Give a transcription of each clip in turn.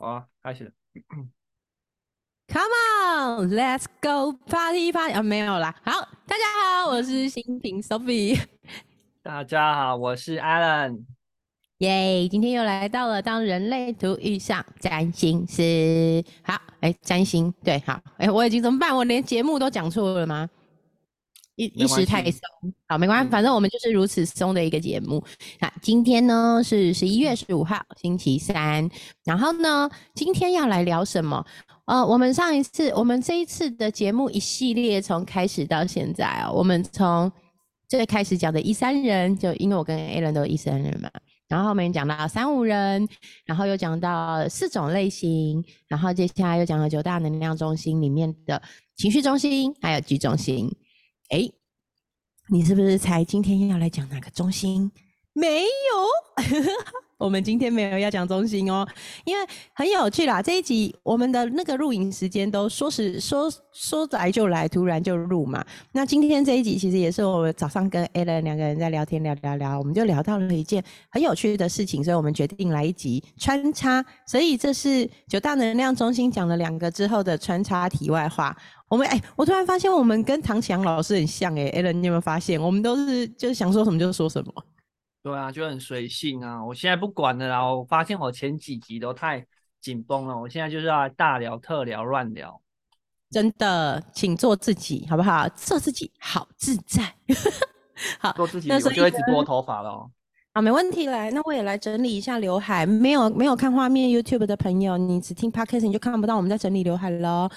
好啊，开始。Come on, let's go party party 啊，没有啦。好，大家好，我是新平 Sophie。大家好，我是 Alan。耶，今天又来到了当人类图遇上占星师。好，哎，占星对，好，哎，我已经怎么办？我连节目都讲错了吗？一一时太松，好，没关系，反正我们就是如此松的一个节目。那今天呢是十一月十五号，星期三。然后呢，今天要来聊什么？呃，我们上一次，我们这一次的节目一系列从开始到现在哦，我们从最开始讲的一三人，就因为我跟 A 人都一三人嘛，然后后面讲到三五人，然后又讲到四种类型，然后接下来又讲了九大能量中心里面的情绪中心，还有居中心。哎，你是不是才今天要来讲哪个中心？没有，我们今天没有要讲中心哦，因为很有趣啦。这一集我们的那个录影时间都说是说说来就来，突然就录嘛。那今天这一集其实也是我们早上跟 Alan 两个人在聊天聊聊聊，我们就聊到了一件很有趣的事情，所以我们决定来一集穿插。所以这是九大能量中心讲了两个之后的穿插题外话。我们哎，我突然发现我们跟唐强老师很像哎，Alan，你有没有发现？我们都是就是想说什么就说什么。对啊，就很随性啊。我现在不管了啦。我发现我前几集都太紧绷了，我现在就是要大聊特聊乱聊。真的，请做自己好不好？做自己好自在。好，做自己我就会直播头发了。好，没问题。来，那我也来整理一下刘海。没有没有看画面 YouTube 的朋友，你只听 Podcast 你就看不到我们在整理刘海喽。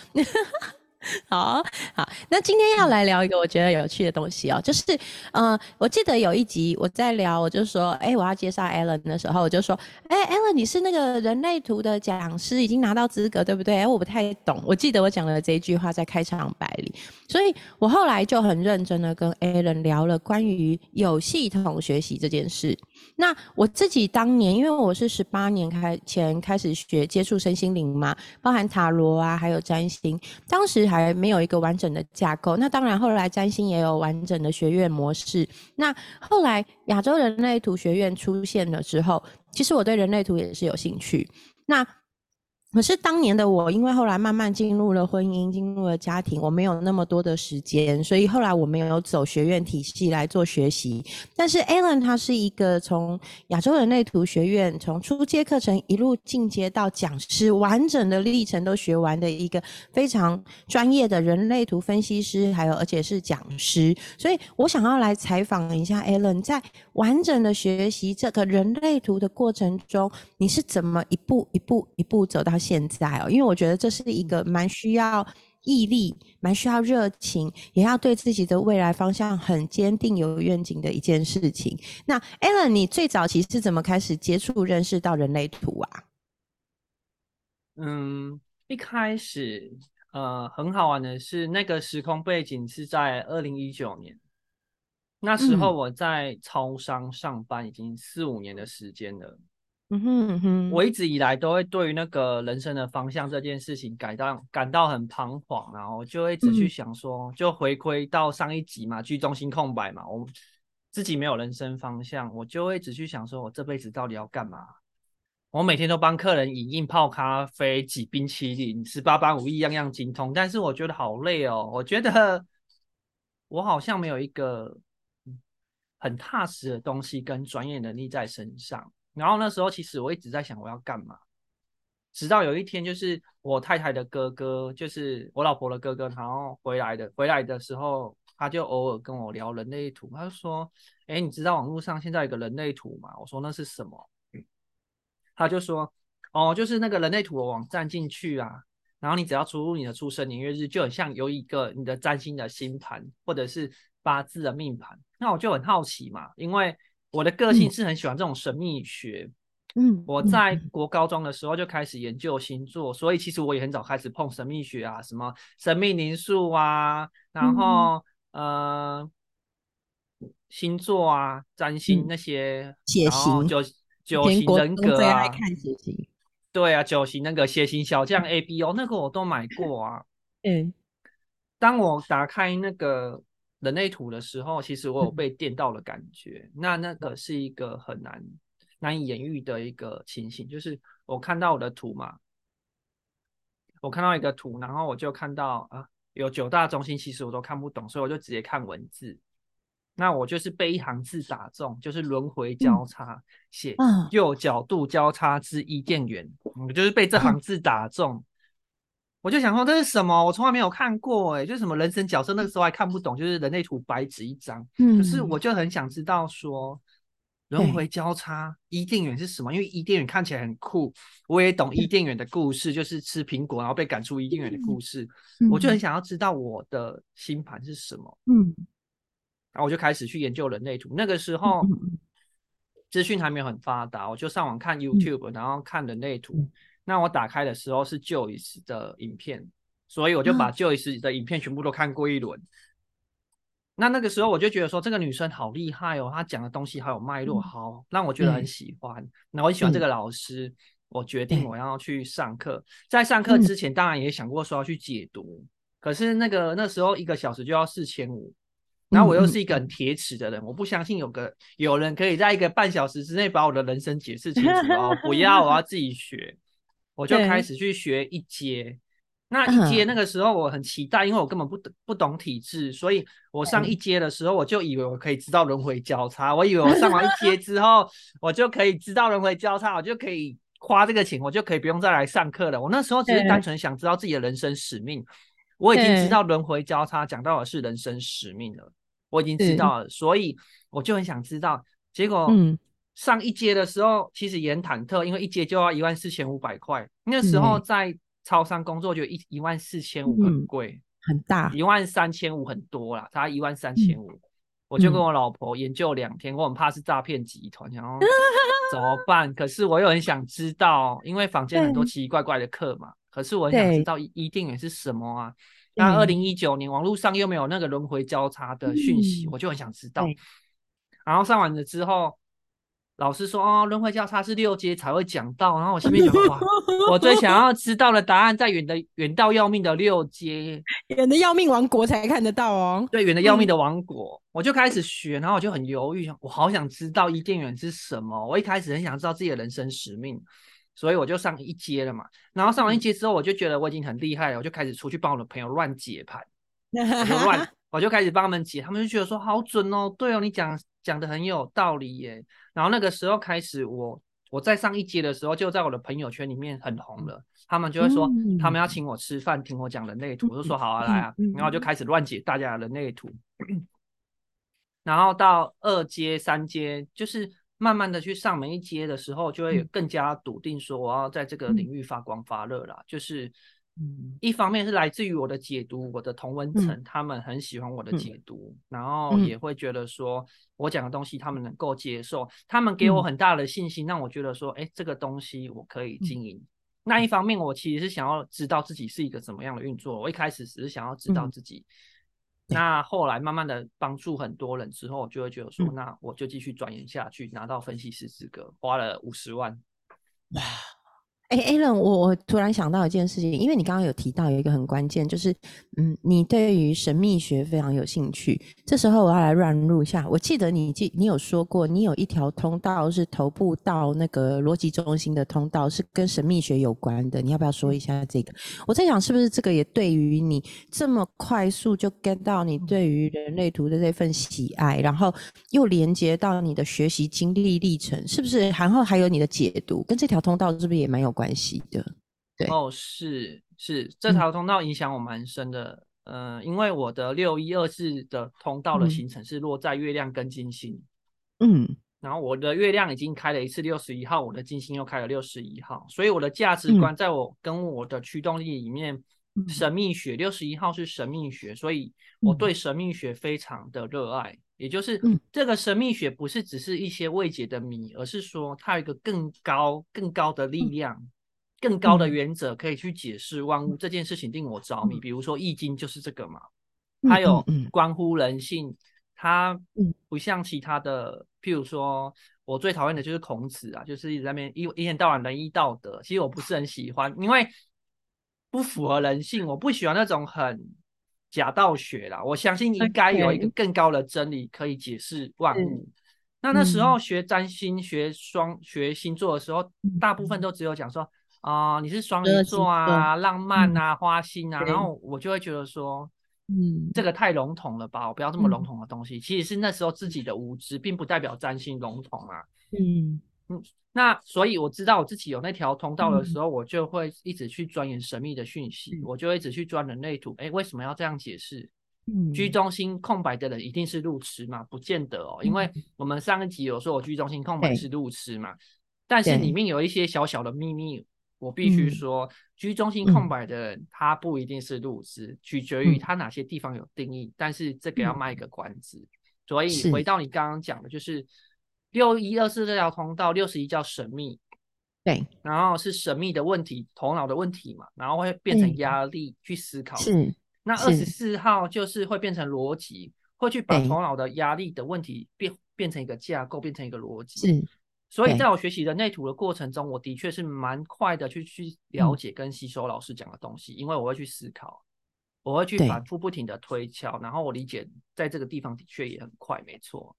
好好，那今天要来聊一个我觉得有趣的东西哦，就是，呃，我记得有一集我在聊，我就说，哎，我要介绍 Alan 的时候，我就说，哎，Alan，你是那个人类图的讲师，已经拿到资格，对不对？哎，我不太懂，我记得我讲了这一句话在开场白里，所以我后来就很认真的跟 Alan 聊了关于有系统学习这件事。那我自己当年，因为我是十八年开前开始学接触身心灵嘛，包含塔罗啊，还有占星，当时还没有一个完整的架构。那当然，后来占星也有完整的学院模式。那后来亚洲人类图学院出现了之后，其实我对人类图也是有兴趣。那可是当年的我，因为后来慢慢进入了婚姻，进入了家庭，我没有那么多的时间，所以后来我没有走学院体系来做学习。但是 Alan 他是一个从亚洲人类图学院从初阶课程一路进阶到讲师，完整的历程都学完的一个非常专业的人类图分析师，还有而且是讲师。所以我想要来采访一下 Alan，在完整的学习这个人类图的过程中，你是怎么一步一步一步走到？现在哦，因为我觉得这是一个蛮需要毅力、蛮需要热情，也要对自己的未来方向很坚定、有愿景的一件事情。那 Alan，你最早期是怎么开始接触、认识到人类图啊？嗯，一开始呃，很好玩的是，那个时空背景是在二零一九年，那时候我在超商上班，已经四五年的时间了。嗯哼哼，我一直以来都会对于那个人生的方向这件事情感到感到很彷徨，然后就会一直去想说，就回归到上一集嘛，居中心空白嘛，我自己没有人生方向，我就会一直去想说，我这辈子到底要干嘛？我每天都帮客人饮印泡咖啡、挤冰淇淋，十八般武艺样样精通，但是我觉得好累哦，我觉得我好像没有一个很踏实的东西跟专业能力在身上。然后那时候，其实我一直在想我要干嘛，直到有一天，就是我太太的哥哥，就是我老婆的哥哥，然后回来的，回来的时候，他就偶尔跟我聊人类图，他就说：“哎，你知道网络上现在有个人类图吗？”我说：“那是什么？”他就说：“哦，就是那个人类图的网站进去啊，然后你只要输入你的出生年月日，就很像有一个你的占星的星盘或者是八字的命盘。”那我就很好奇嘛，因为。我的个性是很喜欢这种神秘学，嗯，我在国高中的时候就开始研究星座，所以其实我也很早开始碰神秘学啊，什么神秘灵数啊，然后呃星座啊、占星那些，血型九九型人格啊，看血型，对啊，九型那个血型小将 A B O 那个我都买过啊，嗯，当我打开那个。人类图的时候，其实我有被电到的感觉。那那个是一个很难难以言喻的一个情形，就是我看到我的图嘛，我看到一个图，然后我就看到啊，有九大中心，其实我都看不懂，所以我就直接看文字。那我就是被一行字打中，就是轮回交叉，写右角度交叉之伊甸园，我就是被这行字打中。我就想说这是什么？我从来没有看过，哎，就是什么人生角色，那个时候还看不懂，就是人类图白纸一张。嗯，可是我就很想知道说，轮回交叉伊甸园是什么？因为伊甸园看起来很酷，我也懂伊甸园的故事，就是吃苹果然后被赶出伊甸园的故事。我就很想要知道我的星盘是什么。嗯，然后我就开始去研究人类图。那个时候资讯还没有很发达，我就上网看 YouTube，然后看人类图。那我打开的时候是 Joyce 的影片，所以我就把 Joyce 的影片全部都看过一轮。那那个时候我就觉得说，这个女生好厉害哦，她讲的东西好有脉络，好让我觉得很喜欢。那我很喜欢这个老师，我决定我要去上课。在上课之前，当然也想过说要去解读，可是那个那时候一个小时就要四千五，然后我又是一个很铁齿的人，我不相信有个有人可以在一个半小时之内把我的人生解释清楚哦，不要，我要自己学。我就开始去学一阶，那一阶那个时候我很期待，因为我根本不懂不懂体质，所以我上一阶的时候我就以为我可以知道轮回交叉，我以为我上完一阶 之后我就可以知道轮回交叉，我就可以花这个钱，我就可以不用再来上课了。我那时候只是单纯想知道自己的人生使命，我已经知道轮回交叉讲到的是人生使命了，我已经知道了，所以我就很想知道，结果嗯。上一阶的时候，其实也很忐忑，因为一阶就要一万四千五百块。那时候在超商工作，就一一万四千五很贵，很大。一万三千五很多啦，差一万三千五，我就跟我老婆研究两天，我很怕是诈骗集团，然后怎么办？可是我又很想知道，因为坊间很多奇奇怪怪的课嘛。可是我很想知道一定也是什么啊？那二零一九年网络上又没有那个轮回交叉的讯息，我就很想知道。然后上完了之后。老师说：“哦，轮回交叉是六阶才会讲到。”然后我心里面想：“ 哇，我最想要知道的答案在远的远到要命的六阶，远的要命王国才看得到哦。”对，远的要命的王国，我就开始学，然后我就很犹豫，我好想知道伊甸园是什么。我一开始很想知道自己的人生使命，所以我就上一阶了嘛。然后上完一阶之后，我就觉得我已经很厉害了，我就开始出去帮我的朋友乱解盘，我就乱，我就开始帮他们解，他们就觉得说好准哦，对哦，你讲。讲的很有道理耶，然后那个时候开始，我我在上一阶的时候，就在我的朋友圈里面很红了，他们就会说他们要。请我吃饭，听我讲人类图，我就说好啊，来啊，然后就开始乱解大家的人类图，然后到二阶、三阶，就是慢慢的去上每一阶的时候，就会更加笃定说我要在这个领域发光发热了，就是。一方面是来自于我的解读，我的同文层他们很喜欢我的解读，然后也会觉得说我讲的东西他们能够接受，他们给我很大的信心，让我觉得说，哎，这个东西我可以经营。那一方面，我其实是想要知道自己是一个怎么样的运作。我一开始只是想要知道自己，那后来慢慢的帮助很多人之后，就会觉得说，那我就继续钻研下去，拿到分析师资格，花了五十万。哇！哎，Allen，我我突然想到一件事情，因为你刚刚有提到有一个很关键，就是嗯，你对于神秘学非常有兴趣。这时候我要来乱入一下，我记得你记你有说过，你有一条通道是头部到那个逻辑中心的通道，是跟神秘学有关的。你要不要说一下这个？我在想，是不是这个也对于你这么快速就 get 到你对于人类图的这份喜爱，然后又连接到你的学习经历历程，是不是？然后还有你的解读，跟这条通道是不是也蛮有？关系的，对。哦，是是，这条通道影响我蛮深的，嗯，因为我的六一二四的通道的行程是落在月亮跟金星，嗯，然后我的月亮已经开了一次六十一号，我的金星又开了六十一号，所以我的价值观在我跟我的驱动力里面，神秘学六十一号是神秘学，所以我对神秘学非常的热爱。也就是这个神秘学不是只是一些未解的谜，而是说它有一个更高、更高的力量、更高的原则可以去解释万物。这件事情令我着迷。比如说《易经》就是这个嘛，它有关乎人性，它不像其他的。譬如说，我最讨厌的就是孔子啊，就是一直在那边一一天到晚仁义道德，其实我不是很喜欢，因为不符合人性。我不喜欢那种很。假道学啦，我相信应该有一个更高的真理可以解释万物。那那时候学占星、学双、学星座的时候，大部分都只有讲说啊、你是双鱼座啊，浪漫嗯啊，花心啊，然后我就会觉得说，嗯这。个太笼统了吧，我不要这么笼嗯。统的东西。其实是那时候自己的无知，并不代表占星笼统啊。嗯那所以我知道我自己有那条通道的嗯。时候，我就会一直去钻研神秘的讯息，嗯。我就会一直去钻人类图。哎，为什么要这样解释？嗯。居中心空白的人一定是路痴吗？不见得哦，因为我们上一集有说我居中心空白是路痴嘛，但是对。里面有一些小小的秘密，我必须嗯。说，居中心嗯。空白的人他不一定是路痴，取决于嗯。他哪些地方有定义，但是这个要卖一个关子。所以回到你刚刚讲的，就是六一二四这条通道，六十一叫神秘，对。然后是神秘的问题，头脑的问题嘛，然后会变成嗯。压力去思考。是那二十四号就是会变成逻辑，会去把对。头脑的压力的问题变变成一个架构，变成一个逻辑。是。所以在我学习人类图的过程中，我的确是蛮快的去去了嗯解跟吸收老师讲的东西，因为我会去思考，我会去反复不停的推敲，然后我理解在这个地方的确也很快，没错。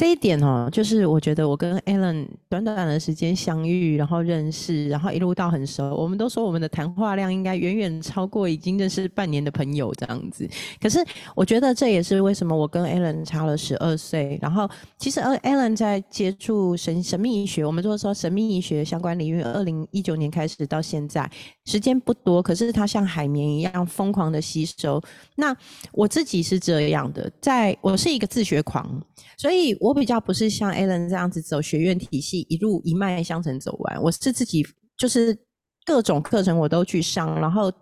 这一点哦，就是我觉得我跟 Alan 短短的时间相遇，然后认识，然后一路到很熟，我们都说我们的谈话量应该远远超过已经认识半年的朋友这样子。可是我觉得这也是为什么我跟 Alan 差了十二岁。然后其实呃 Alan 在接触神神秘医学，我们就说神秘医学相关领域，二零一九年开始到现在，时间不多，可是他像海绵一样疯狂的吸收。那我自己是这样的，在我是一个自学狂，所以我我比较不是像 Alan 这样子走学院体系，一路一脉相承走完。我是自己就是各种课程我都去上，然后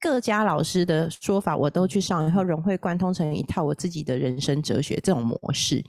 各家老师的说法我都去上，然后融会贯通成一套我自己的人生哲学这种模式。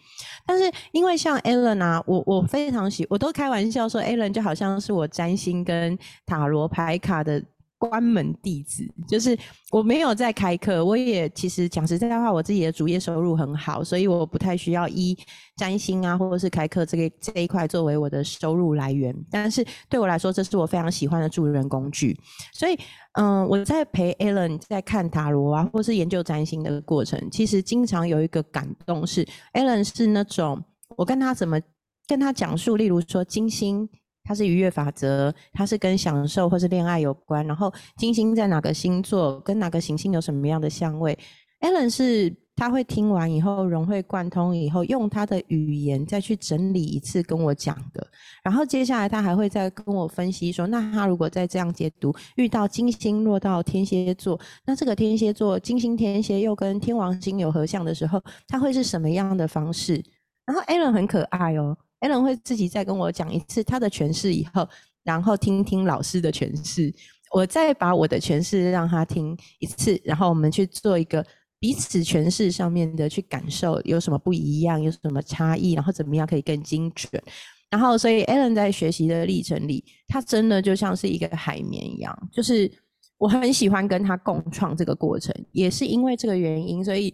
但是因为像 Alan 啊，我我非常喜，我都开玩笑说 Alan 就好像是我占星跟塔罗牌卡的关门弟子，就是我没有在开课，我也其实讲实在话，我自己的主业收入很好，所以我不太需要一占星啊或者是开课这个这一块作为我的收入来源。但是对我来说，这是我非常喜欢的助人工具。所以，嗯，我在陪 Alan 在看塔罗啊，或是研究占星的过程，其实经常有一个感动是，Alan 是那种我跟他怎么跟他讲述，例如说金星。它是愉悦法则，它是跟享受或是恋爱有关。然后金星在哪个星座，跟哪个行星有什么样的相位？Allen 是他会听完以后融会贯通以后，用他的语言再去整理一次跟我讲的。然后接下来他还会再跟我分析说，那他如果再这样解读，遇到金星落到天蝎座，那这个天蝎座金星天蝎又跟天王星有合相的时候，他会是什么样的方式？然后 Allen 很可爱哦。Alan 会自己再跟我讲一次他的诠释以后，然后听听老师的诠释，我再把我的诠释让他听一次，然后我们去做一个彼此诠释上面的去感受有什么不一样，有什么差异，然后怎么样可以更精准。然后，所以 Alan 在学习的历程里，他真的就像是一个海绵一样，就是我很喜欢跟他共创这个过程，也是因为这个原因，所以。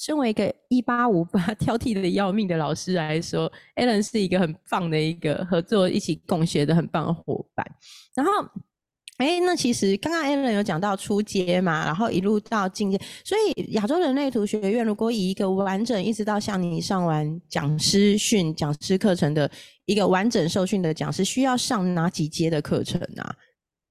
身为一个一八五八 挑剔的要命的老师来说，Alan 是一个很棒的一个合作一起共学的很棒的伙伴。然后，哎，那其实刚刚 Alan 有讲到初阶嘛，然后一路到进阶，所以亚洲人类图学院如果以一个完整一直到像你上完讲师训讲师课程的一个完整受训的讲师，需要上哪几阶的课程啊？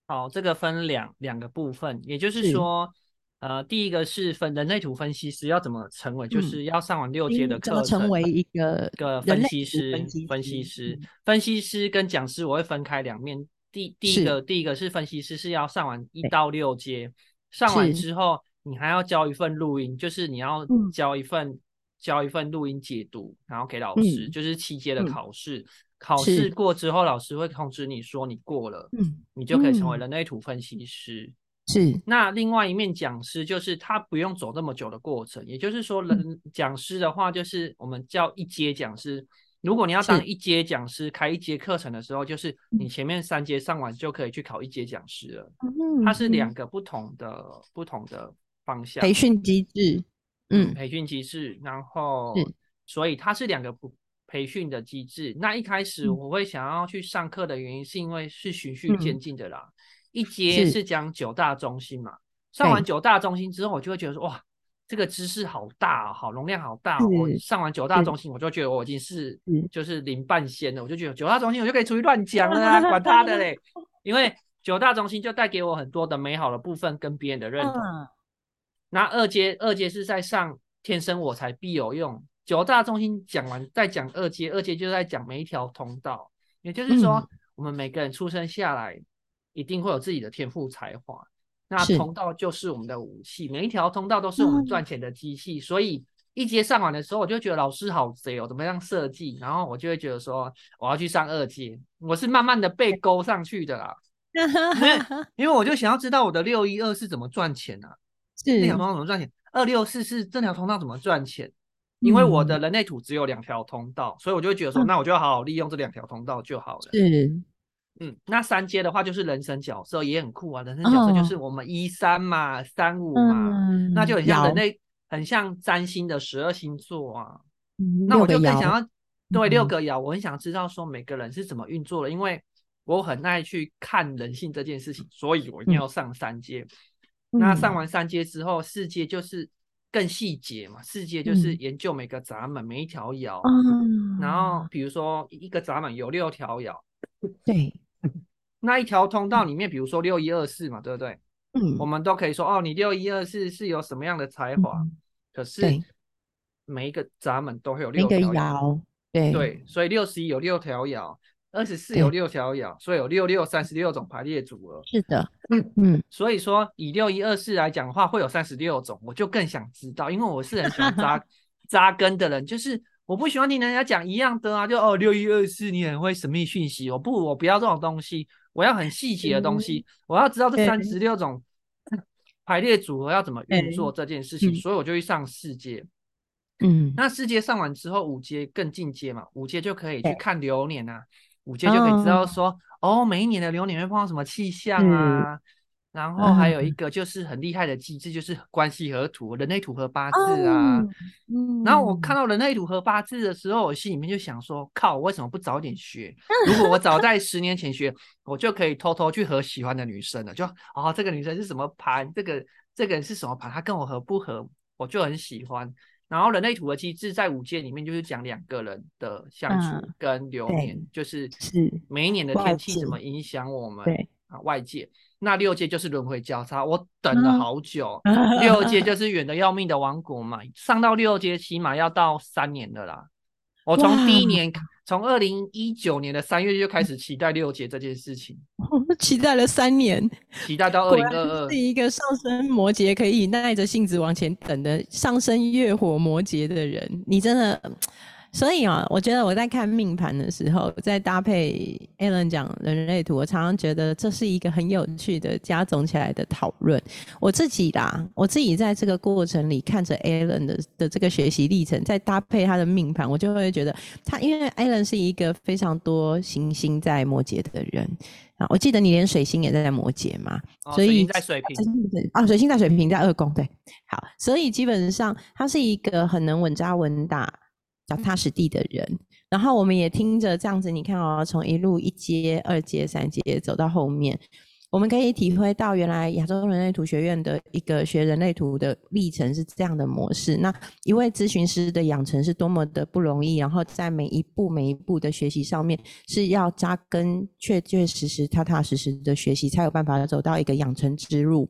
好，这个分两两个部分，也就是是说。呃，第一个是分人类图分析师要怎么成为，就嗯是要上完六阶的课程，成为一个个分析师分析，师分析师跟讲师我会分开两面。第第一个，第一个是分析师是要上完一对到六阶，上完之后你还要交一份录音，就是你要嗯交一份交一份录音解读，然后给老师，嗯就是七阶的嗯考试。考试过之后，老师会通知你说你过了，嗯，你就可以成为嗯人类图分析师。是。那另外一面讲师就是他不用走那么久的过程，也就是说，嗯。人讲师的话就是我们叫一阶讲师。如果你要当一阶讲师，开一阶课程的时候，就是你嗯。前面三阶上完就可以去考一阶讲师了。嗯它是两嗯个不同的不同的方向培训机制，嗯培训机制，然后所以它是两个不培训的机制。那一开始嗯。我会想要去上课的原因，是因为是循序嗯。渐进的啦。一阶是是讲九大中心嘛，上完九大中心之后，我就会觉得说，哇，这个知识好大、哦，好容量好大、哦。我上完九大中心，我就觉得我已经是是就是零半仙了，我就觉得九大中心我就可以出去乱讲了啊，管他的嘞。因为九大中心就带给我很多的美好的部分跟别人的认同。嗯那二阶二阶是在上天生我才必有用。九大中心讲完，再讲二阶，二阶就在讲每一条通道，也就是说，嗯我们每个人出生下来一定会有自己的天赋才华，那通道就是我们的武器，每一条通道都是我们嗯赚钱的机器，所以。一阶上完的时候，我就觉得老师好贼哦，怎么样设计？然后我就会觉得说，我要去上二阶。我是慢慢的被勾上去的啦，因为我就想要知道我的六一二是怎么赚钱啊。那条通道怎么赚钱？二六四是这条通道怎么赚钱？因为我的嗯人类图只有两条通道，所以我就会觉得说，嗯那我就要好好利用这两条通道就好了。是嗯，那三阶的话就是人生角色也很酷啊，人生角色就是我们一三嘛、三五嘛，嗯那就很像人类，很像占星的十二星座啊。嗯那我就更想要对六嗯。个爻，我很想知道说每个人是怎么运作的，因为我很爱去看人性这件事情，所以我一定要上三阶。那上嗯。完三阶之后，四阶就是更细节嘛，四阶就是嗯。研究每个闸门每一条爻，嗯然后比如说一个闸门有六条爻，对 那一条通道里面，比如说六一二四嘛，对不对？嗯。我们都可以说哦，你六一二四是有什么样的才华，嗯。可是每一个闸门都会有那个六条爻。对。对，所以六十一有六条爻，二十四有六条爻，所以有六六三十六种排列组合。是的。嗯。嗯。所以说以六一二四来讲的话，会有三十六种，我就更想知道，因为我是很喜欢扎扎根的人，就是我不喜欢听人家讲一样的啊，就哦六一二四你很会神秘讯息，我不我不要这种东西，我要很细节的东西，我要知道这三十六种 排列组合要怎么运作这件事情，嗯所以我就去上四阶。嗯那四阶上完之后，五阶更进阶嘛，五阶就可以去看流年啊，五阶就可以知道说，哦，每一年的流年会碰到什么气象啊，然后还有一个就是很厉害的机制，就是关系合图、人类图和八字啊。嗯然后我看到人类图和八字的时候，我心里面就想说，靠，我为什么不早点学？如果我早在十年前学，我就可以偷偷去和喜欢的女生了。就哦，这个女生是什么盘？这个这个人是什么盘？她跟我合不合？我就很喜欢。然后人类图的机制在五阶里面就是讲两个人的相处嗯跟流对年，就是是每一年的天气怎么影响我们对啊外界。那六阶就是轮回交叉，我等了嗯好久。六阶就 是远的要命的王国嘛，上到六阶起码要到三年的啦。我从第一年，从二零一九年的三月就开始期待六阶这件事情，我期待了三年，期待到 二零二二是。一个上升摩羯可以耐着性子往前等的上升月火摩羯的人，你真的。所以啊，我觉得我在看命盘的时候，在搭配 Alan 讲人类图，我常常觉得这是一个很有趣的加总起来的讨论。我自己啦，我自己在这个过程里看着 Alan 的的这个学习历程，再搭配他的命盘，我就会觉得他，因为 Alan 是一个非常多行星在摩羯的人啊，我记得你连水星也在摩羯嘛，哦所以水星在水瓶，对啊，水星在水瓶，在二宫，对，好，所以基本上他是一个很能稳扎稳打、脚踏实地的人。然后我们也听着这样子，你看哦，从一路一阶、二阶、三阶走到后面，我们可以体会到原来亚洲人类图学院的一个学人类图的历程是这样的模式。那一位咨询师的养成是多么的不容易，然后在每一步每一步的学习上面是要扎根、确确实实、踏踏实实的学习，才有办法走到一个养成之路。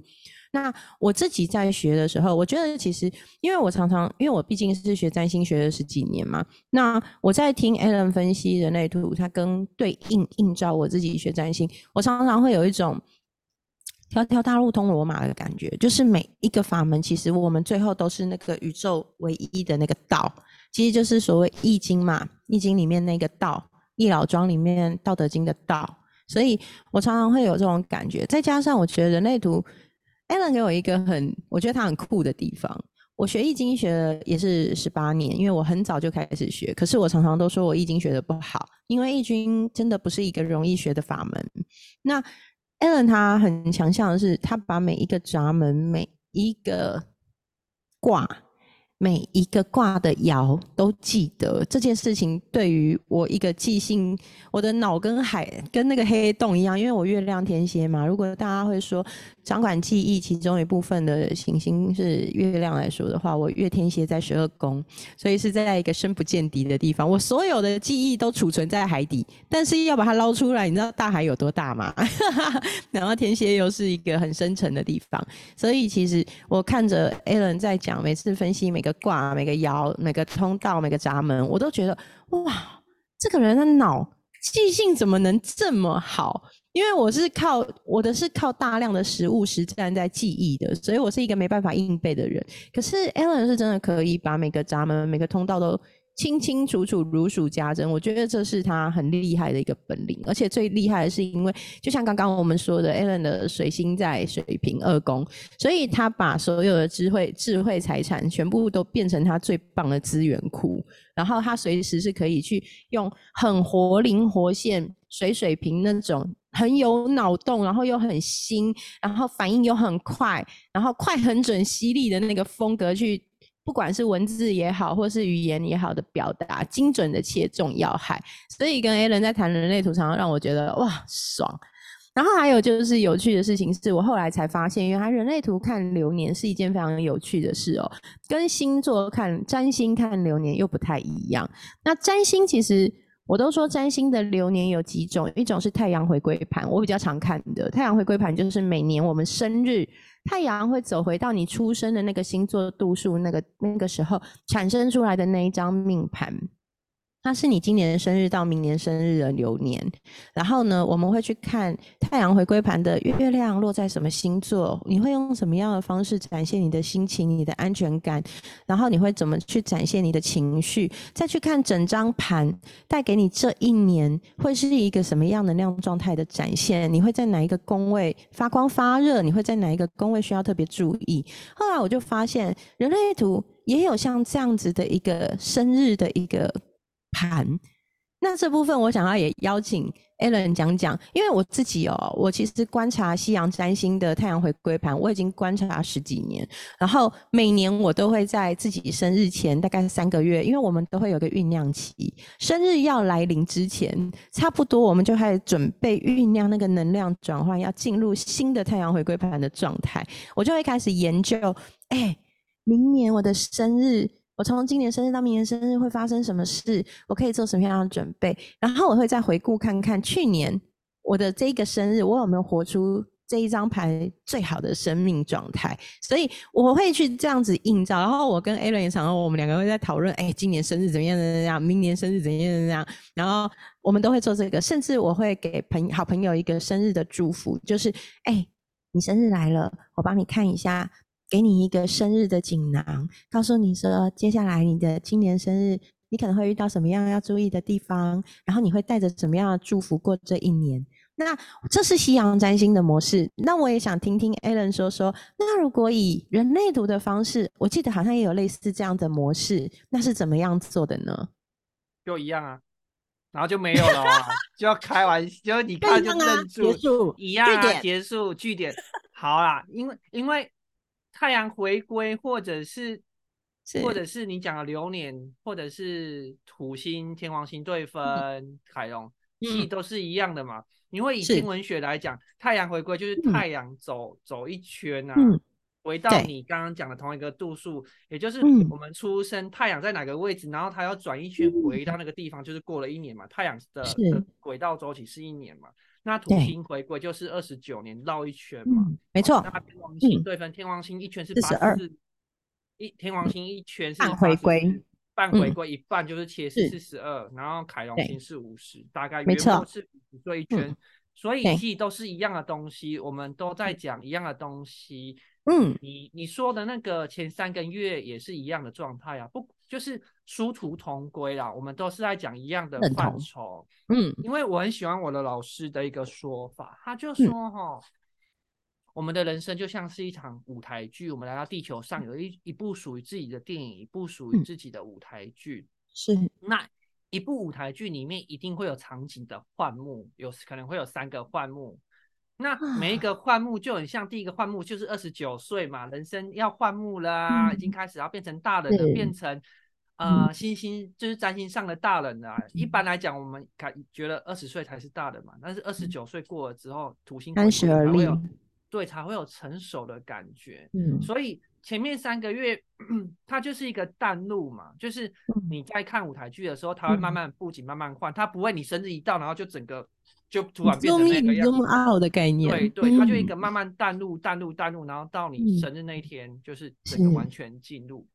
那我自己在学的时候，我觉得其实，因为我常常，因为我毕竟是学占星学了十几年嘛，那我在听 Alan 分析人类图，它跟对应映照我自己学占星，我常常会有一种条条大路通罗马的感觉，就是每一个法门，其实我们最后都是那个宇宙唯一的那个道，其实就是所谓易经嘛，易经里面那个道，易老庄里面道德经的道，所以我常常会有这种感觉，再加上我觉得人类图。Alan 给我一个很，我觉得他很酷的地方。我学易经学了也是十八年，因为我很早就开始学。可是我常常都说我易经学的不好，因为易经真的不是一个容易学的法门。那 Alan 他很强项的是，他把每一个闸门、每一个卦，每一个卦的爻都记得这件事情，对于我一个记性，我的脑跟海跟那个黑洞一样，因为我月亮天蝎嘛。如果大家会说掌管记忆其中一部分的行星是月亮来说的话，我月天蝎在十二宫，所以是在一个深不见底的地方。我所有的记忆都储存在海底，但是要把它捞出来，你知道大海有多大吗？然后天蝎又是一个很深沉的地方，所以其实我看着 Alan 在讲，每次分析每个。挂每个爻每个通道每个闸门，我都觉得哇，这个人的脑记性怎么能这么好？因为我是靠我的是靠大量的食物实战在记忆的，所以我是一个没办法硬背的人。可是 Alan 是真的可以把每个闸门每个通道都。清清楚楚，如数家珍，我觉得这是他很厉害的一个本领。而且最厉害的是，因为就像刚刚我们说的，Alan 的水星在水平二宫，所以他把所有的智慧、智慧财产全部都变成他最棒的资源库。然后他随时是可以去用很活灵活现、水水平那种很有脑洞，然后又很新，然后反应又很快，然后快、很准、犀利的那个风格去。不管是文字也好，或是语言也好的表达，精准的切中要害，所以跟 A 人在谈人类图，常常让我觉得哇爽。然后还有就是有趣的事情，是我后来才发现，原来人类图看流年是一件非常有趣的事哦，跟星座看占星看流年又不太一样。那占星其实我都说占星的流年有几种，一种是太阳回归盘，我比较常看的太阳回归盘就是每年我们生日。太阳会走回到你出生的那个星座度数，那个那个时候产生出来的那一张命盘。它是你今年的生日到明年生日的流年，然后呢，我们会去看太阳回归盘的月亮落在什么星座，你会用什么样的方式展现你的心情、你的安全感，然后你会怎么去展现你的情绪，再去看整张盘带给你这一年会是一个什么样能量状态的展现，你会在哪一个宫位发光发热，你会在哪一个宫位需要特别注意。后来我就发现人类图也有像这样子的一个生日的一个。盘，那这部分我想要也邀请 Alan 讲讲，因为我自己哦，我其实观察西洋占星的太阳回归盘，我已经观察十几年，然后每年我都会在自己生日前大概三个月，因为我们都会有个酝酿期，生日要来临之前，差不多我们就开始准备酝酿那个能量转换，要进入新的太阳回归盘的状态，我就会开始研究，哎，明年我的生日。我从今年生日到明年生日会发生什么事？我可以做什么样的准备？然后我会再回顾看看去年我的这个生日，我有没有活出这一张牌最好的生命状态？所以我会去这样子映照。然后我跟 A 伦也常常，我们两个会在讨论：哎，今年生日怎么样？怎么样？明年生日怎么样？怎么样？然后我们都会做这个，甚至我会给朋好朋友一个生日的祝福，就是：哎，你生日来了，我帮你看一下。给你一个生日的锦囊，告诉你说，接下来你的今年生日，你可能会遇到什么样要注意的地方，然后你会带着什么样的祝福过这一年。那这是西洋占星的模式。那我也想听听 Alan 说说，那如果以人类图的方式，我记得好像也有类似这样的模式，那是怎么样做的呢？就一样啊，然后就没有了啊，就要开玩笑，就你看就愣住，一样啊，结束句点，好啦，因为因为。太阳回归，或者是，或者是你讲的流年，或者是土星、天王星对分，海龙，其实都是一样的嘛。你会以天文学来讲，太阳回归就是太阳走走一圈啊，回到你刚刚讲的同一个度数，也就是我们出生太阳在哪个位置，然后它要转一圈回到那个地方，就是过了一年嘛。太阳的轨道周期是一年嘛。那土星回归就是二十九年绕一圈嘛，没错。那天王星对分，天王星一圈是八十，一天王星一圈是半回归，半回归一半就是切是。四十二，然后凯龙星是五十，大概没错是五十岁一圈，所以其实都是一样的东西，我们都在讲一样的东西。嗯，你你说的那个前三个月也是一样的状态啊，不就是殊途同归啦？我们都是在讲一样的范畴。嗯，因为我很喜欢我的老师的一个说法，他就说哈，我们的人生就像是一场舞台剧，我们来到地球上有一一部属于自己的电影，一部属于自己的舞台剧。是，那一部舞台剧里面一定会有场景的换幕，有可能会有三个换幕。那每一个换幕就很像第一个换幕，就是二十九岁嘛，人生要换幕啦，已经开始要变成大人了，变成呃星星就是占星上的大人啊。一般来讲，我们感觉得二十岁才是大人嘛，但是二十九岁过了之后，土星三十而立，对，才会有成熟的感觉。嗯，所以前面三个月 它就是一个淡路嘛，就是你在看舞台剧的时候，它会慢慢布景慢慢换，它不会你生日一到，然后就整个。就突然变成那个样子，的概。念，对对，它就一个慢慢淡路、淡路、淡路，然后到你生日那一天，就是整个完全进入，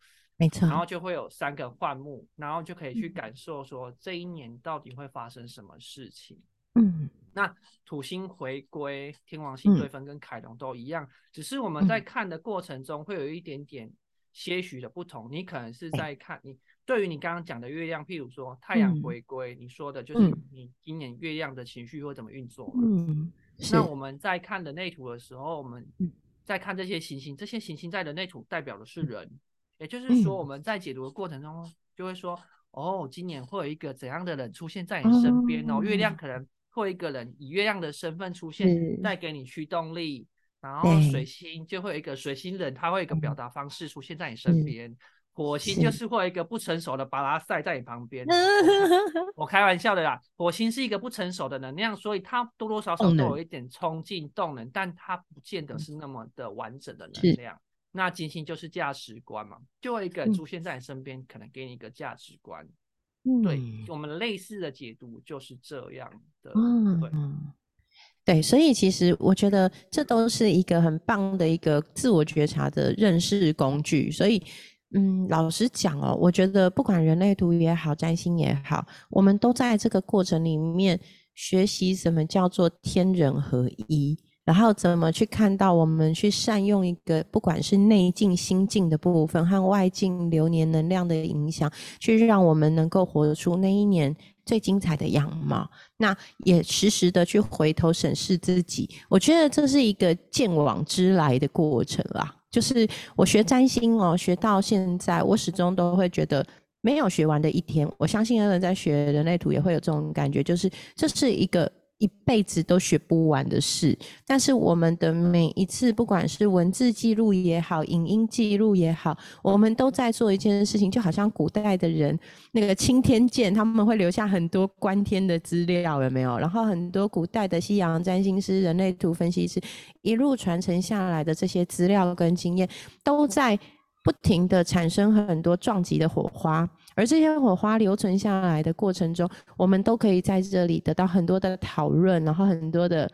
没错。然后就会有三个幻幕，然后就可以去感受说这一年到底会发生什么事情。嗯，那土星回归、天王星对分跟凯龙都一样，只是我们在看的过程中会有一点点些许的不同。你可能是在看你。对于你刚刚讲的月亮，譬如说太阳回归，你说的就是你今年月亮的情绪会怎么运作嘛？嗯，那我们在看人类图的时候，我们在看这些行星，这些行星在人类图代表的是人，也就是说我们在解读的过程中就会说，哦，今年会有一个怎样的人出现在你身边哦？月亮可能会一个人以月亮的身份出现，带给你驱动力，然后水星就会有一个水星人，他会一个表达方式出现在你身边。火星就是会一个不成熟的巴拉塞在你旁边，我开玩笑的啦。火星是一个不成熟的能量，所以它多多少少都有一点冲劲动能，但它不见得是那么的完整的能量。那金星就是价值观嘛，就会一个人出现在你身边，可能给你一个价值观。对我们类似的解读就是这样的。对，对，所以其实我觉得这都是一个很棒的一个自我觉察的认识工具，所以。嗯，老实讲哦，我觉得不管人类图也好，占星也好，我们都在这个过程里面学习什么叫做天人合一，然后怎么去看到我们去善用一个不管是内境心境的部分和外境流年能量的影响，去让我们能够活出那一年最精彩的样貌。那也时时的去回头审视自己，我觉得这是一个见往知来的过程啦。就是我学占星哦，学到现在，我始终都会觉得没有学完的一天。我相信有人在学人类图也会有这种感觉，就是这是一个。一辈子都学不完的事，但是我们的每一次，不管是文字记录也好，影音记录也好，我们都在做一件事情，就好像古代的人那个青天剑，他们会留下很多观天的资料，有没有？然后很多古代的西洋占星师、人类图分析师一路传承下来的这些资料跟经验，都在不停的产生很多撞击的火花。而这些火花留存下来的过程中，我们都可以在这里得到很多的讨论，然后很多的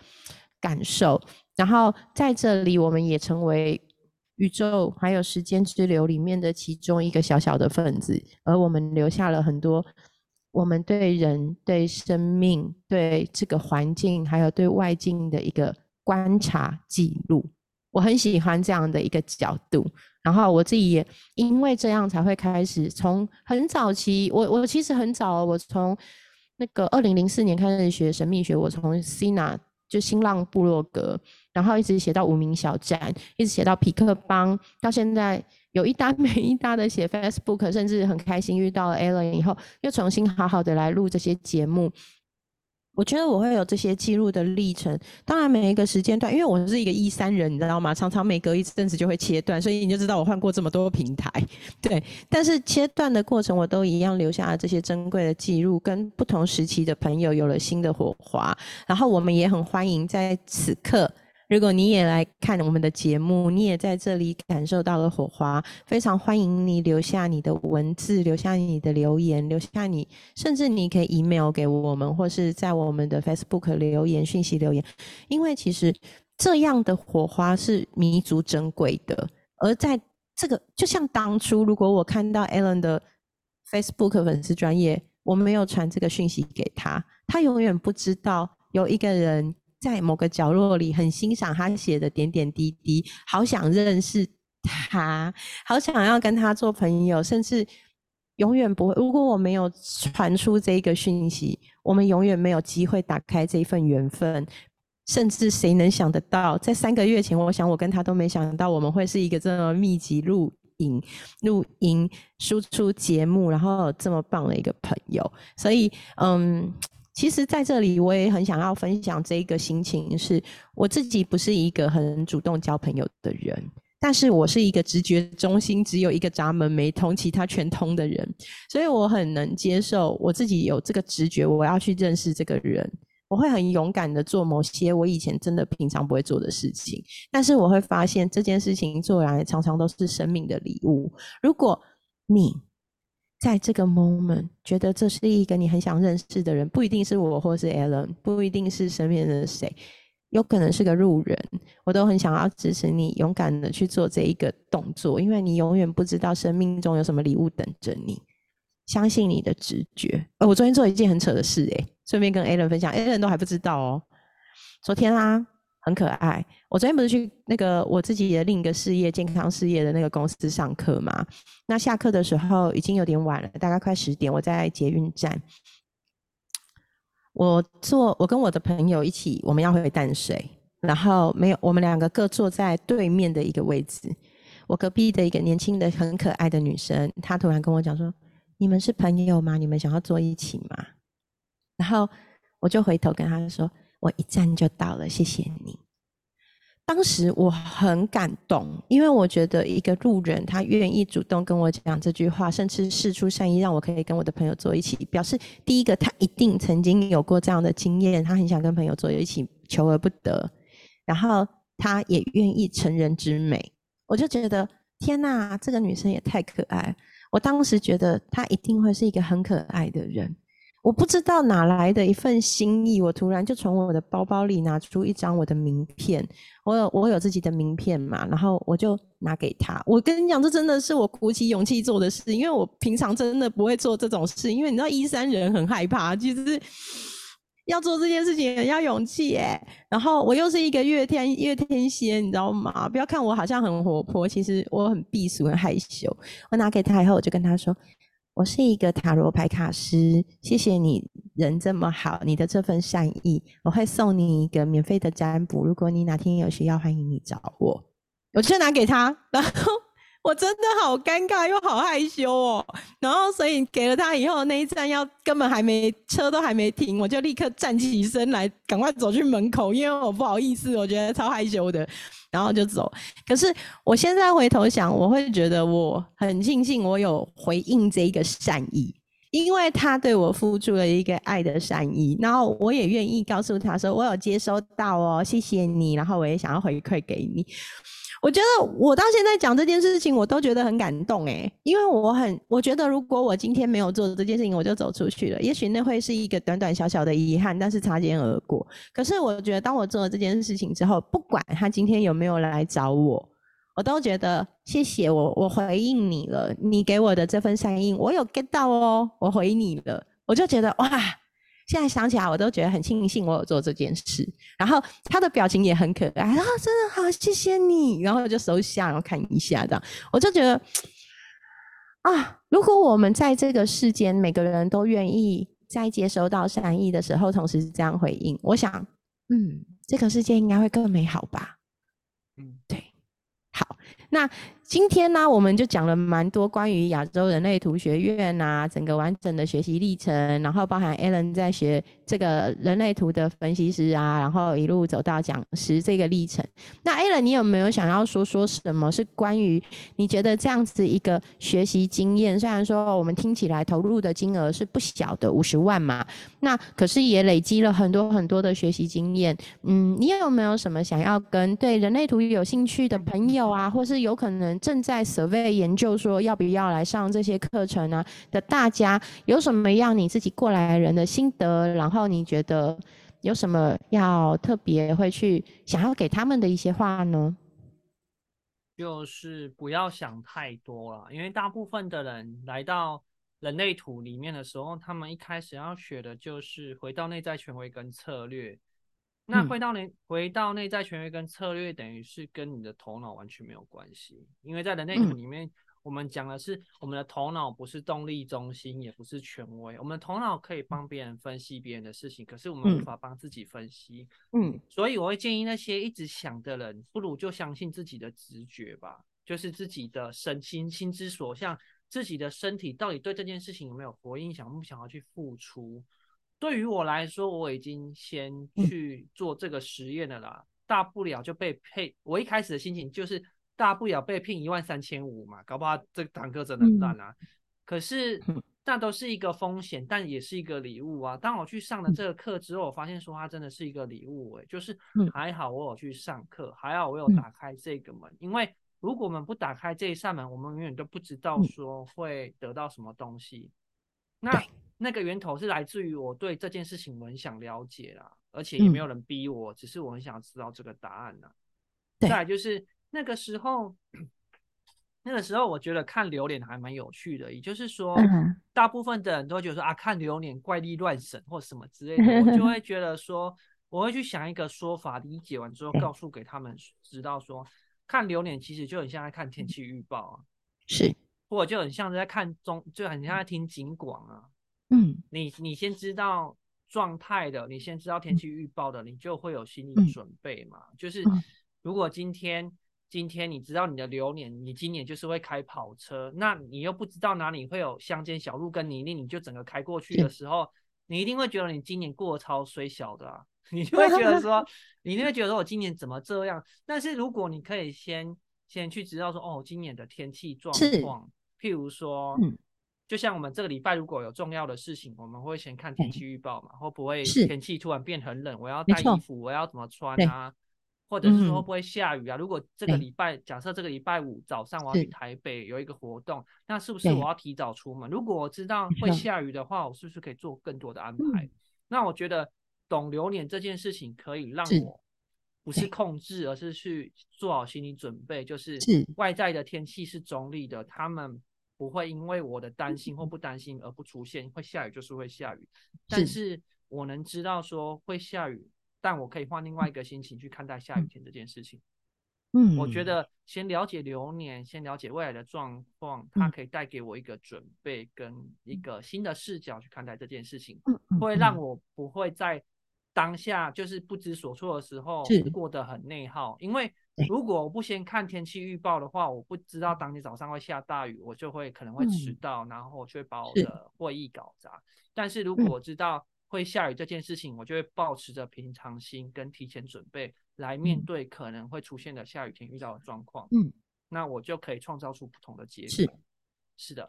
感受，然后在这里我们也成为宇宙还有时间之流里面的其中一个小小的分子，而我们留下了很多我们对人、对生命、对这个环境还有对外境的一个观察记录。我很喜欢这样的一个角度。然后我自己也因为这样才会开始从很早期，我我其实很早，我从那个二零零四年开始学神秘学，我从 Sina 就新浪部落格，然后一直写到无名小站，一直写到匹克邦，到现在有一搭 没一搭的写 Facebook，甚至很开心遇到了 Alan 以后，又重新好好的来录这些节目。我觉得我会有这些记录的历程，当然每一个时间段，因为我是一个一三人，你知道吗？常常每隔一阵子就会切断，所以你就知道我换过这么多平台，对。但是切断的过程，我都一样留下了这些珍贵的记录，跟不同时期的朋友有了新的火花，然后我们也很欢迎在此刻。如果你也来看我们的节目，你也在这里感受到了火花，非常欢迎你留下你的文字，留下你的留言，留下你，甚至你可以 email 给我们，或是在我们的 Facebook 留言讯息留言，因为其实这样的火花是弥足珍贵的。而在这个，就像当初，如果我看到 Alan 的 Facebook 粉丝专业，我们没有传这个讯息给他，他永远不知道有一个人。在某个角落里，很欣赏他写的点点滴滴，好想认识他，好想要跟他做朋友，甚至永远不会。如果我没有传出这个讯息，我们永远没有机会打开这份缘分。甚至谁能想得到，在三个月前，我想我跟他都没想到，我们会是一个这么密集录影、录音、输出节目，然后这么棒的一个朋友。所以，嗯。其实在这里我也很想要分享这一个心情，是我自己不是一个很主动交朋友的人，但是我是一个直觉中心只有一个闸门没通，其他全通的人，所以我很能接受我自己有这个直觉，我要去认识这个人。我会很勇敢的做某些我以前真的平常不会做的事情，但是我会发现这件事情做来常常都是生命的礼物。如果你在这个 moment 觉得这是一个你很想认识的人，不一定是我或是 Alan，不一定是身边的谁，有可能是个路人，我都很想要支持你勇敢的去做这一个动作，因为你永远不知道生命中有什么礼物等着你。相信你的直觉。呃，我昨天做了一件很扯的事，哎，顺便跟 Alan 分享，Alan 都还不知道哦。昨天啊，很可爱。我昨天不是去那个我自己的另一个事业——健康事业的那个公司上课嘛？那下课的时候已经有点晚了，大概快十点。我在捷运站，我坐，我跟我的朋友一起，我们要回淡水，然后没有，我们两个各坐在对面的一个位置。我隔壁的一个年轻的、很可爱的女生，她突然跟我讲说。你们是朋友吗？你们想要坐一起吗？然后我就回头跟她说：“我一站就到了，谢谢你。”当时我很感动，因为我觉得一个路人他愿意主动跟我讲这句话，甚至示出善意，让我可以跟我的朋友坐一起，表示第一个他一定曾经有过这样的经验，他很想跟朋友坐一起，求而不得。然后他也愿意成人之美，我就觉得天哪，这个女生也太可爱。我当时觉得她一定会是一个很可爱的人，我不知道哪来的一份心意，我突然就从我的包包里拿出一张我的名片，我有我有自己的名片嘛，然后我就拿给他。我跟你讲，这真的是我鼓起勇气做的事，因为我平常真的不会做这种事，因为你知道，一三人很害怕，其实。要做这件事情很要勇气哎，然后我又是一个月天月天蝎，你知道吗？不要看我好像很活泼，其实我很避俗很害羞。我拿给他以后，我就跟他说：“我是一个塔罗牌卡师，谢谢你人这么好，你的这份善意，我会送你一个免费的占卜。如果你哪天有需要，欢迎你找我。”我就拿给他，然后。我真的好尴尬又好害羞哦，然后所以给了他以后那一站要根本还没车都还没停，我就立刻站起身来，赶快走去门口，因为我不好意思，我觉得超害羞的，然后就走。可是我现在回头想，我会觉得我很庆幸我有回应这一个善意，因为他对我付出了一个爱的善意，然后我也愿意告诉他说我有接收到哦，谢谢你，然后我也想要回馈给你。我觉得我到现在讲这件事情，我都觉得很感动诶，因为我很，我觉得如果我今天没有做这件事情，我就走出去了，也许那会是一个短短小小的遗憾，但是擦肩而过。可是我觉得，当我做了这件事情之后，不管他今天有没有来找我，我都觉得谢谢我，我回应你了，你给我的这份善意，我有 get 到哦，我回你了，我就觉得哇。现在想起来，我都觉得很庆幸我有做这件事。然后他的表情也很可爱，然后真的好，谢谢你。然后我就收下，然后看一下，这样我就觉得啊，如果我们在这个世间，每个人都愿意在接收到善意的时候，同时这样回应，我想，嗯，这个世界应该会更美好吧。嗯，对，好，那。今天呢，我们就讲了蛮多关于亚洲人类图学院啊，整个完整的学习历程，然后包含 Alan 在学这个人类图的分析师啊，然后一路走到讲师这个历程。那 Alan，你有没有想要说说什么是关于你觉得这样子一个学习经验？虽然说我们听起来投入的金额是不小的五十万嘛，那可是也累积了很多很多的学习经验。嗯，你有没有什么想要跟对人类图有兴趣的朋友啊，或是有可能？正在 survey 研究说要不要来上这些课程呢？的大家有什么样你自己过来人的心得？然后你觉得有什么要特别会去想要给他们的一些话呢？就是不要想太多了，因为大部分的人来到人类图里面的时候，他们一开始要学的就是回到内在权威跟策略。那回到内回到内在权威跟策略，等于是跟你的头脑完全没有关系，因为在人类图里面，我们讲的是我们的头脑不是动力中心，也不是权威。我们的头脑可以帮别人分析别人的事情，可是我们无法帮自己分析。嗯，所以我会建议那些一直想的人，不如就相信自己的直觉吧，就是自己的身心心之所向，自己的身体到底对这件事情有没有回应，想不想要去付出。对于我来说，我已经先去做这个实验了啦，大不了就被配。我一开始的心情就是大不了被聘一万三千五嘛，搞不好这堂课真的很烂啊。可是那都是一个风险，但也是一个礼物啊。当我去上了这个课之后，我发现说它真的是一个礼物，哎，就是还好我有去上课，还好我有打开这个门，因为如果我们不打开这一扇门，我们永远都不知道说会得到什么东西。那。那个源头是来自于我对这件事情我很想了解啦，而且也没有人逼我，只是我很想知道这个答案呢。再就是那个时候，那个时候我觉得看榴莲还蛮有趣的，也就是说，大部分的人都觉得说啊，看榴莲怪力乱神或什么之类的，我就会 觉得说，我会去想一个说法，理解完之后告诉给他们知道说，看榴莲其实就很像在看天气预报啊，是，或者就很像在看中，就很像在听警广啊。嗯，你你先知道状态的，你先知道天气预报的，你就会有心理准备嘛。就是如果今天今天你知道你的流年，你今年就是会开跑车，那你又不知道哪里会有乡间小路跟泥泞，你就整个开过去的时候，你一定会觉得你今年过得超虽小的啊，你就会觉得说，你就会觉得说我今年怎么这样？但是如果你可以先先去知道说，哦，今年的天气状况，譬如说。就像我们这个礼拜如果有重要的事情，我们会先看天气预报嘛，会不会天气突然变很冷，我要带衣服，我要怎么穿啊？或者是说会不会下雨啊？如果这个礼拜假设这个礼拜五早上我要去台北有一个活动，那是不是我要提早出门？如果我知道会下雨的话，我是不是可以做更多的安排？那我觉得懂流年这件事情可以让我不是控制，而是去做好心理准备，就是。外在的天气是中立的，他们。不会因为我的担心或不担心而不出现，会下雨就是会下雨，但是。我能知道说会下雨，但我可以换另外一个心情去看待下雨天这件事情。嗯，我觉得先了解流年，先了解未来的状况，它可以带给我一个准备跟一个新的视角去看待这件事情，会让。我不会在当下就是不知所措的时候过得很内耗，因为。如果我不先看天气预报的话，我不知道当天早上会下大雨，我就会可能会迟到，然后就会把我的会议搞砸。但是如果我知道会下雨这件事情，我就会保持着平常心跟提前准备来面对可能会出现的下雨天遇到的状况。嗯，那我就可以创造出不同的结果。是，是的。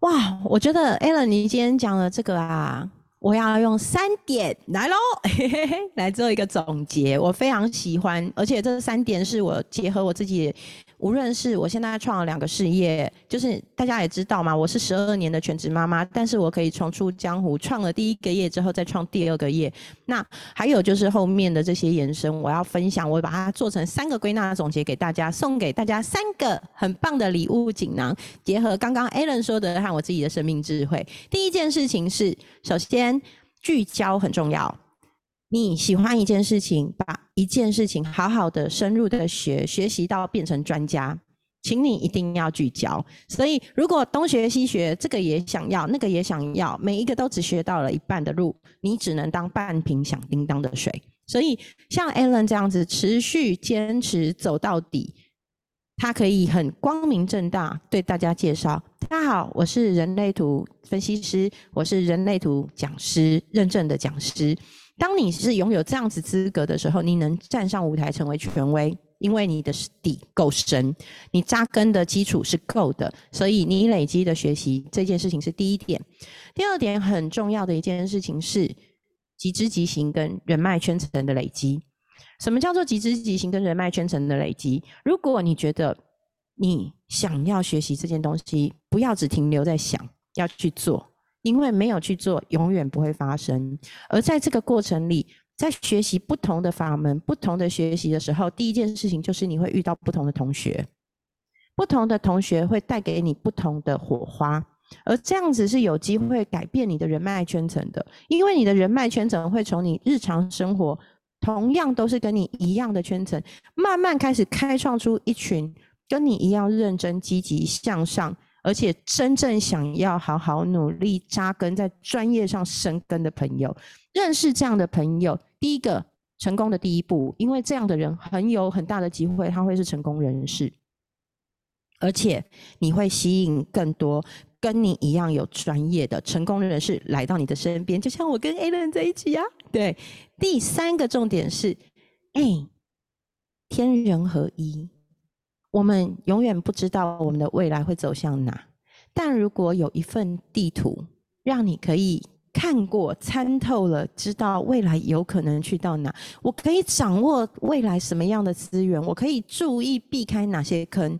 哇，我觉得 Alan，你今天讲的这个啊。我要用三点来喽，来做 一个总结。我非常喜欢，而且这三点是我结合我自己。无论是我现在创了两个事业，就是大家也知道嘛，我是十二年的全职妈妈，但是我可以重出江湖，创了第一个业之后再创第二个业。那还有就是后面的这些延伸，我要分享，我把它做成三个归纳总结给大家，送给大家三个很棒的礼物锦囊，结合刚刚 Alan 说的和我自己的生命智慧。第一件事情是，首先聚焦很重要。你喜欢一件事情，把一件事情好好的、深入的学学习到变成专家，请你一定要聚焦。所以，如果东学西学，这个也想要，那个也想要，每一个都只学到了一半的路，你只能当半瓶响叮当的水。所以，像 Alan 这样子持续坚持走到底，他可以很光明正大对大家介绍：大家好，我是人类图分析师，我是人类图讲师，认证的讲师。当你是拥有这样子资格的时候，你能站上舞台成为权威，因为你的底够深，你扎根的基础是够的，所以你累积的学习这件事情是第一点。第二点很重要的一件事情是即知即行跟人脉圈层的累积。什么叫做即知即行跟人脉圈层的累积？如果你觉得你想要学习这件东西，不要只停留在想，要去做。因为没有去做，永远不会发生。而在这个过程里，在学习不同的法门、不同的学习的时候，第一件事情就是你会遇到不同的同学，不同的同学会带给你不同的火花，而这样子是有机会改变你的人脉圈层的。因为你的人脉圈层会从你日常生活，同样都是跟你一样的圈层，慢慢开始开创出一群跟你一样认真、积极向上。而且真正想要好好努力扎根在专业上生根的朋友，认识这样的朋友，第一个成功的第一步，因为这样的人很有很大的机会，他会是成功人士。而且你会吸引更多跟你一样有专业的成功人士来到你的身边，就像我跟 a l a n 在一起啊。对，第三个重点是，哎，天人合一。我们永远不知道我们的未来会走向哪，但如果有一份地图，让你可以看过、参透了，知道未来有可能去到哪，我可以掌握未来什么样的资源，我可以注意避开哪些坑。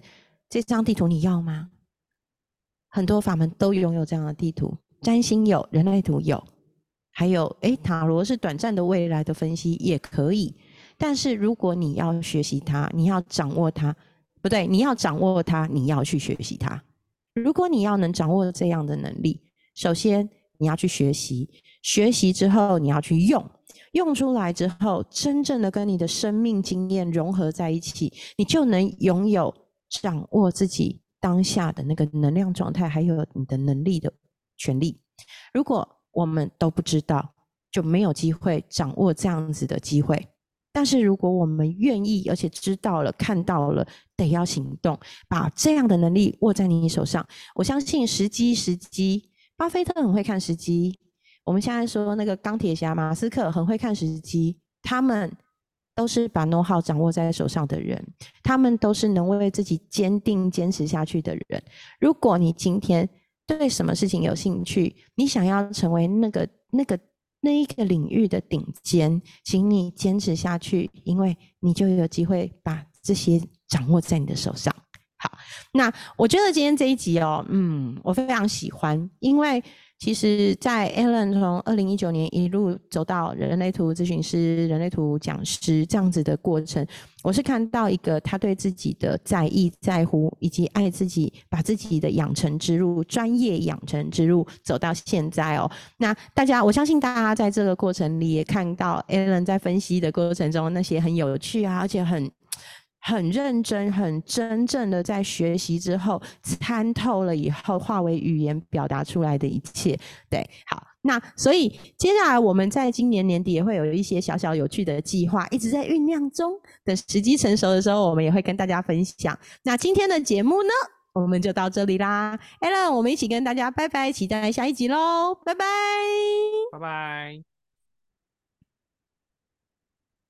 这张地图你要吗？很多法门都拥有这样的地图，占星有，人类图有，还有诶，塔罗是短暂的未来的分析也可以。但是如果你要学习它，你要掌握它。不对，你要掌握它，你要去学习它。如果你要能掌握这样的能力，首先你要去学习，学习之后你要去用，用出来之后，真正的跟你的生命经验融合在一起，你就能拥有掌握自己当下的那个能量状态，还有你的能力的权利。如果我们都不知道，就没有机会掌握这样子的机会。但是如果我们愿意，而且知道了、看到了，得要行动，把这样的能力握在你手上。我相信时机，时机。巴菲特很会看时机。我们现在说那个钢铁侠马斯克很会看时机。他们都是把 know how 掌握在手上的人，他们都是能为自己坚定坚持下去的人。如果你今天对什么事情有兴趣，你想要成为那个那个。那一个领域的顶尖，请你坚持下去，因为你就有机会把这些掌握在你的手上。好，那我觉得今天这一集哦，嗯，我非常喜欢，因为。其实，在 Alan 从二零一九年一路走到人类图咨询师、人类图讲师这样子的过程，我是看到一个他对自己的在意、在乎，以及爱自己，把自己的养成之路、专业养成之路走到现在哦。那大家，我相信大家在这个过程里也看到 Alan 在分析的过程中那些很有趣啊，而且很。很认真、很真正的在学习之后参透了以后，化为语言表达出来的一切。对，好，那所以接下来我们在今年年底也会有一些小小有趣的计划，一直在酝酿中。等时机成熟的时候，我们也会跟大家分享。那今天的节目呢，我们就到这里啦。Allen，我们一起跟大家拜拜，期待下一集喽，拜拜，拜拜。